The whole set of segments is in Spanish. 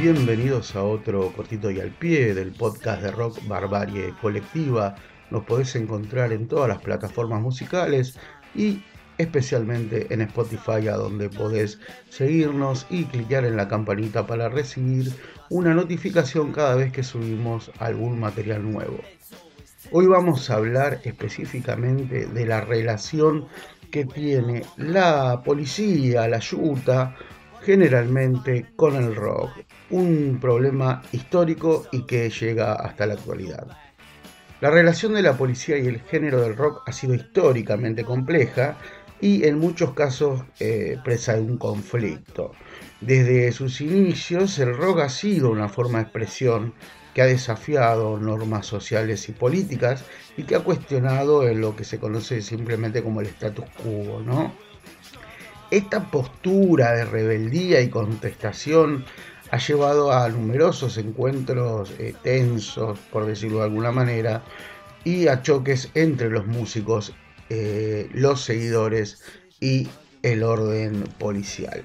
Bienvenidos a otro cortito y al pie del podcast de rock Barbarie Colectiva. Nos podés encontrar en todas las plataformas musicales y especialmente en Spotify a donde podés seguirnos y clicar en la campanita para recibir una notificación cada vez que subimos algún material nuevo. Hoy vamos a hablar específicamente de la relación que tiene la policía, la yuta, generalmente con el rock. Un problema histórico y que llega hasta la actualidad. La relación de la policía y el género del rock ha sido históricamente compleja y en muchos casos eh, presa de un conflicto. Desde sus inicios el rock ha sido una forma de expresión que ha desafiado normas sociales y políticas y que ha cuestionado en lo que se conoce simplemente como el status quo, ¿no? Esta postura de rebeldía y contestación ha llevado a numerosos encuentros eh, tensos, por decirlo de alguna manera, y a choques entre los músicos, eh, los seguidores y el orden policial.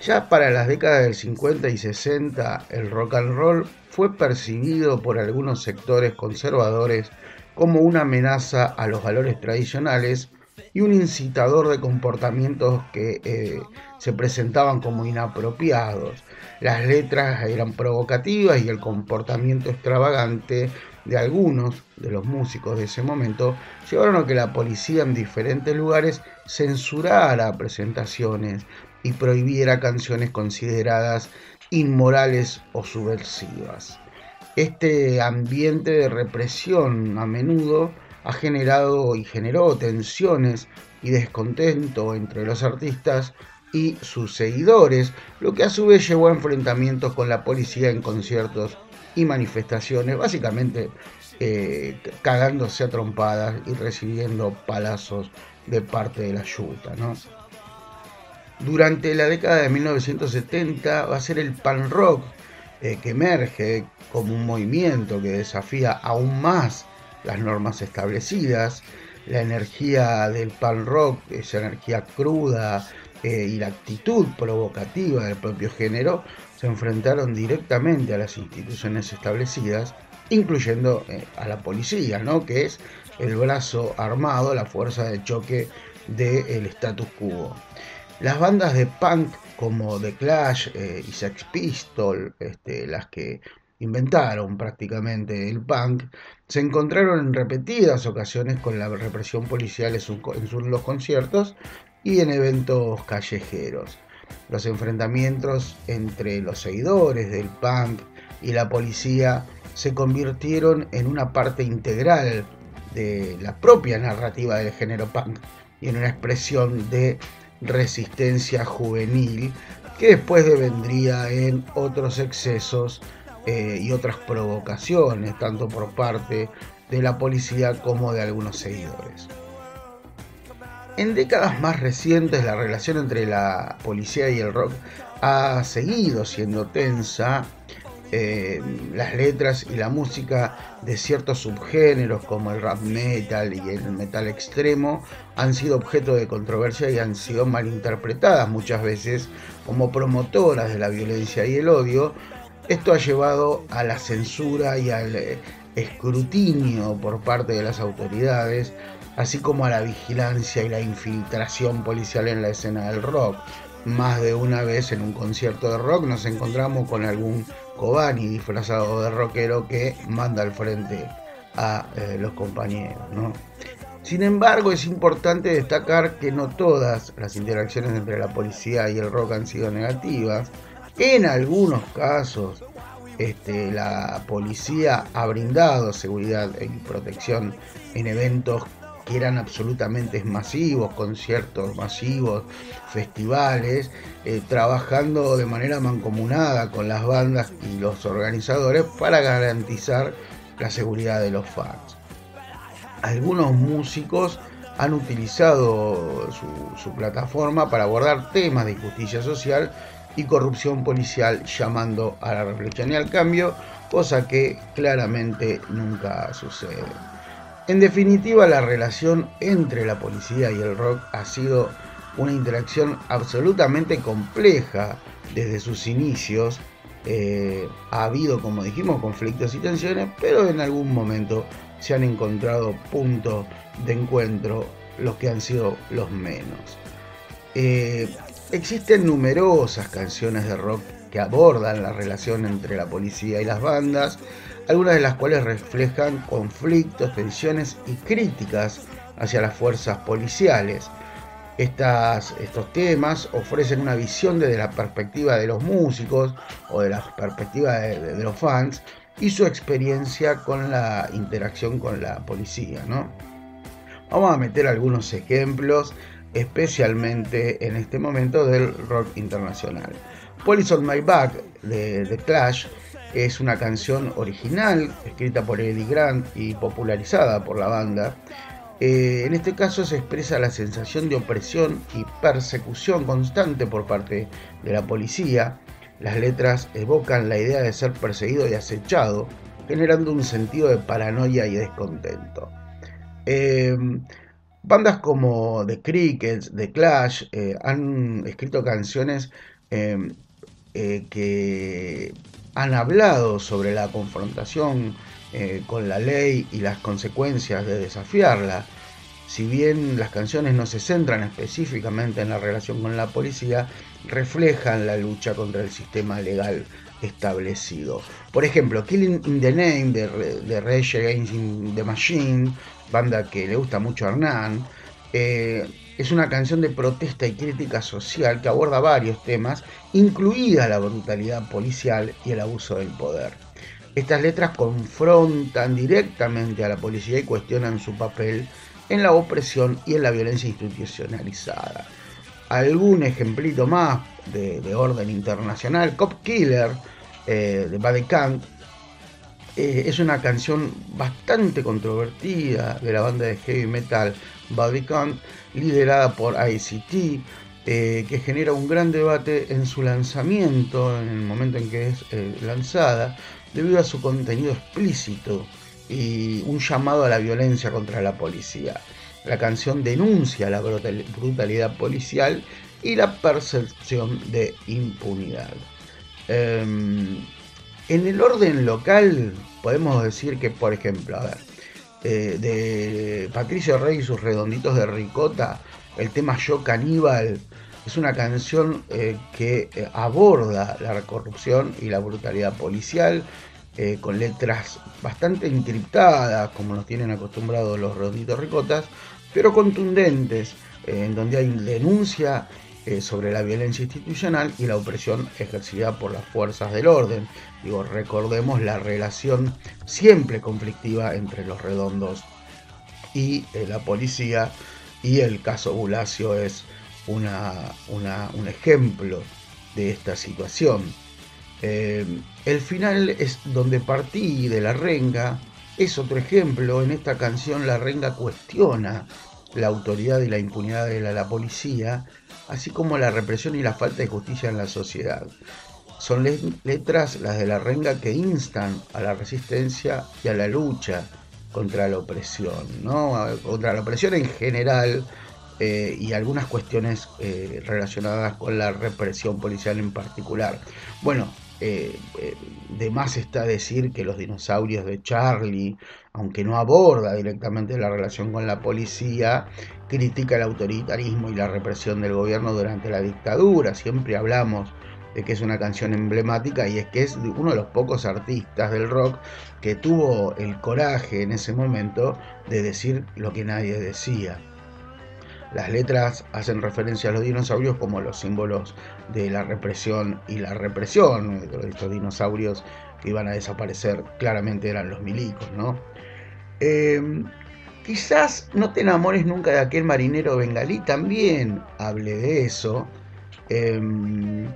Ya para las décadas del 50 y 60, el rock and roll fue percibido por algunos sectores conservadores como una amenaza a los valores tradicionales y un incitador de comportamientos que eh, se presentaban como inapropiados. Las letras eran provocativas y el comportamiento extravagante de algunos de los músicos de ese momento llevaron a que la policía en diferentes lugares censurara presentaciones y prohibiera canciones consideradas inmorales o subversivas. Este ambiente de represión a menudo ha generado y generó tensiones y descontento entre los artistas y sus seguidores, lo que a su vez llevó a enfrentamientos con la policía en conciertos y manifestaciones, básicamente eh, cagándose a trompadas y recibiendo palazos de parte de la yuta. ¿no? Durante la década de 1970 va a ser el pan rock eh, que emerge como un movimiento que desafía aún más las normas establecidas. La energía del pan rock, esa energía cruda eh, y la actitud provocativa del propio género, se enfrentaron directamente a las instituciones establecidas, incluyendo eh, a la policía, ¿no? que es el brazo armado, la fuerza de choque del status quo. Las bandas de punk como The Clash eh, y Sex Pistol, este, las que inventaron prácticamente el punk, se encontraron en repetidas ocasiones con la represión policial en, los conciertos y en eventos callejeros. Los enfrentamientos entre los seguidores del punk y la policía se convirtieron en una parte integral de la propia narrativa del género punk y en una expresión de resistencia juvenil que después devendría en otros excesos eh, y otras provocaciones, tanto por parte de la policía como de algunos seguidores. En décadas más recientes la relación entre la policía y el rock ha seguido siendo tensa eh, las letras y la música de ciertos subgéneros como el rap metal y el metal extremo han sido objeto de controversia y han sido malinterpretadas muchas veces como promotoras de la violencia y el odio. Esto ha llevado a la censura y al eh, escrutinio por parte de las autoridades, así como a la vigilancia y la infiltración policial en la escena del rock más de una vez en un concierto de rock nos encontramos con algún Cobani disfrazado de rockero que manda al frente a eh, los compañeros. Sin embargo, es importante destacar que no todas las interacciones entre la policía y el rock han sido negativas. En algunos casos, este, la policía ha brindado seguridad y protección en eventos eran absolutamente masivos, conciertos masivos, festivales, eh, trabajando de manera mancomunada con las bandas y los organizadores para garantizar la seguridad de los fans. Algunos músicos han utilizado su plataforma para abordar temas de injusticia social y corrupción policial llamando a la reflexión y al cambio, cosa que claramente nunca sucede. En definitiva, la relación entre la policía y el rock ha sido una interacción absolutamente compleja desde sus inicios. Eh, ha habido, como dijimos, conflictos y tensiones, pero en algún momento se han encontrado puntos de encuentro, los que han sido los menos. Eh, existen numerosas canciones de rock que abordan la relación entre la policía y las bandas, algunas de las cuales reflejan conflictos, tensiones y críticas hacia las fuerzas policiales. Estas, estos temas ofrecen una visión desde la perspectiva de los músicos o de la perspectiva de, los fans y su experiencia con la interacción con la policía. ¿no? Vamos a meter algunos ejemplos, especialmente en este momento del rock internacional. Police on My Back de The Clash es una canción original escrita por Eddie Grant y popularizada por la banda eh, en este caso se expresa la sensación de opresión y persecución constante por parte de la policía. Las letras evocan la idea de ser perseguido y acechado, generando un sentido de paranoia y descontento. Eh, bandas como The Crickets, The Clash, eh, han escrito canciones que han hablado sobre la confrontación eh, con la ley y las consecuencias de desafiarla. Si bien las canciones no se centran específicamente en la relación con la policía, reflejan la lucha contra el sistema legal establecido. Por ejemplo, Killing in the Name de, Rage Against the Machine, banda que le gusta mucho a Hernán, eh, es una canción de protesta y crítica social que aborda varios temas, incluida la brutalidad policial y el abuso del poder. Estas letras confrontan directamente a la policía y cuestionan su papel en la opresión y en la violencia institucionalizada. Algún ejemplito más de, orden internacional, Cop Killer eh, de Bad Kant, eh, es una canción bastante controvertida de la banda de heavy metal Body Count, liderada por ICT, eh, que genera un gran debate en su lanzamiento, en el momento en que es lanzada, debido a su contenido explícito y un llamado a la violencia contra la policía. La canción denuncia la brutalidad policial y la percepción de impunidad. En el orden local podemos decir que, por ejemplo, a ver, eh, de Patricio Rey y sus redonditos de ricota, el tema Yo Caníbal es una canción eh, que eh, aborda la corrupción y la brutalidad policial con letras bastante encriptadas, como nos tienen acostumbrados los redonditos ricotas, pero contundentes, en donde hay denuncia sobre la violencia institucional y la opresión ejercida por las fuerzas del orden. Digo, recordemos la relación siempre conflictiva entre los redondos y la policía, y el caso Bulacio es un ejemplo de esta situación. Eh, el final es donde partí de la renga, es otro ejemplo. En esta canción la renga cuestiona la autoridad y la impunidad de la, policía, así como la represión y la falta de justicia en la sociedad. Son letras las de la renga que instan a la resistencia y a la lucha contra la opresión, ¿no? contra la opresión en general, eh, y algunas cuestiones eh, relacionadas con la represión policial en particular. Bueno, eh, de más está decir que los dinosaurios de Charlie, aunque no aborda directamente la relación con la policía, critica el autoritarismo y la represión del gobierno durante la dictadura. Siempre hablamos de que es una canción emblemática y es que es uno de los pocos artistas del rock que tuvo el coraje en ese momento de decir lo que nadie decía. Las letras hacen referencia a los dinosaurios como los símbolos de la represión y la represión. Estos dinosaurios que iban a desaparecer claramente eran los milicos, ¿no? Em, quizás no te enamores nunca de aquel marinero bengalí, también hable de eso. Em,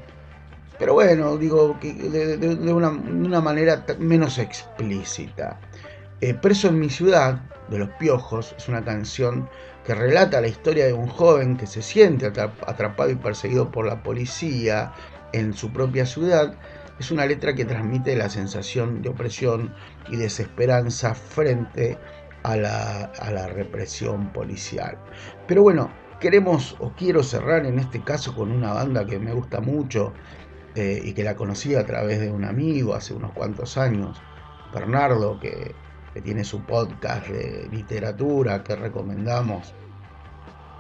pero bueno, digo que de, una, manera menos explícita. Eh, Preso en mi ciudad, de los Piojos, es una canción que relata la historia de un joven que se siente atrapado y perseguido por la policía en su propia ciudad, es una letra que transmite la sensación de opresión y desesperanza frente a la, represión policial. Pero bueno, queremos o quiero cerrar en este caso con una banda que me gusta mucho eh, y que la conocí a través de un amigo hace unos cuantos años, Bernardo, que, que tiene su podcast de literatura que recomendamos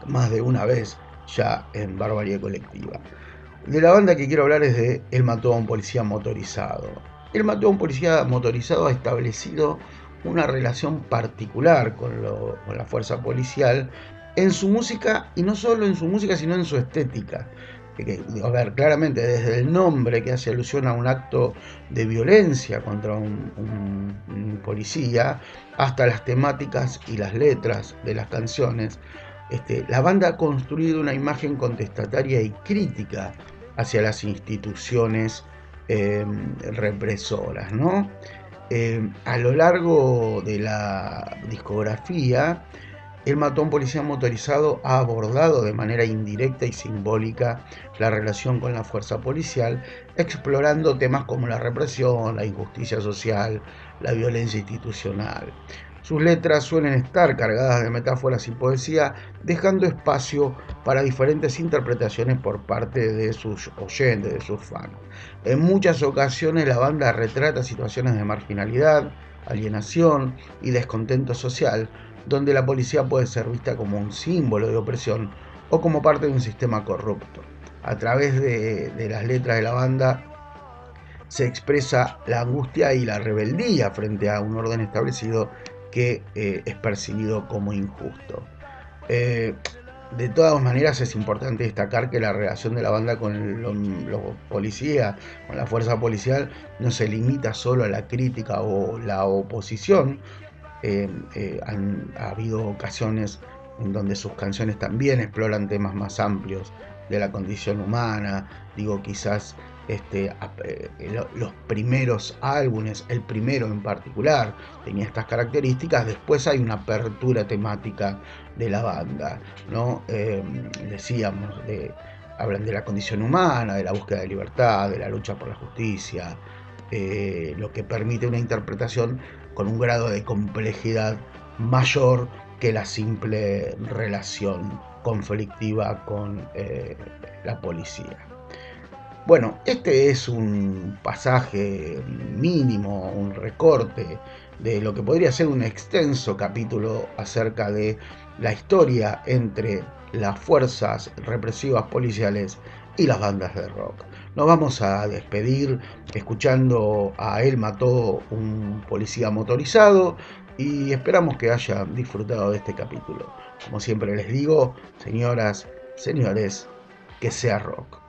más de una vez ya en Barbarie Colectiva. De la banda que quiero hablar es de El mató a un policía motorizado. El mató a un policía motorizado ha establecido una relación particular con, con la fuerza policial en su música, y no solo en su música, sino en su estética. A ver, claramente desde el nombre que hace alusión a un acto de violencia contra un, policía, hasta las temáticas y las letras de las canciones, este, la banda ha construido una imagen contestataria y crítica hacia las instituciones em, represoras. ¿no? Em, a lo largo de la discografía, el matón policía motorizado ha abordado de manera indirecta y simbólica la relación con la fuerza policial, explorando temas como la represión, la injusticia social, la violencia institucional. Sus letras suelen estar cargadas de metáforas y poesía, dejando espacio para diferentes interpretaciones por parte de sus oyentes, de sus fans. En muchas ocasiones la banda retrata situaciones de marginalidad, alienación y descontento social, donde la policía puede ser vista como un símbolo de opresión o como parte de un sistema corrupto. A través de, las letras de la banda se expresa la angustia y la rebeldía frente a un orden establecido que eh, es percibido como injusto. Eh, de todas maneras es importante destacar que la relación de la banda con los policías, con la fuerza policial, no se limita solo a la crítica o la oposición. Eh, han ha habido ocasiones en donde sus canciones también exploran temas más amplios de la condición humana, digo quizás este, eh, los primeros álbumes, el primero en particular, tenía estas características. Después hay una apertura temática de la banda, ¿no? Em, decíamos, de, hablan de la condición humana, de la búsqueda de libertad, de la lucha por la justicia, eh, lo que permite una interpretación con un grado de complejidad mayor que la simple relación conflictiva con eh, la policía. Bueno, este es un pasaje mínimo, un recorte de lo que podría ser un extenso capítulo acerca de la historia entre las fuerzas represivas policiales y las bandas de rock. Nos vamos a despedir escuchando a Él mató un policía motorizado y esperamos que hayan disfrutado de este capítulo. Como siempre les digo, señoras, señores, que sea rock.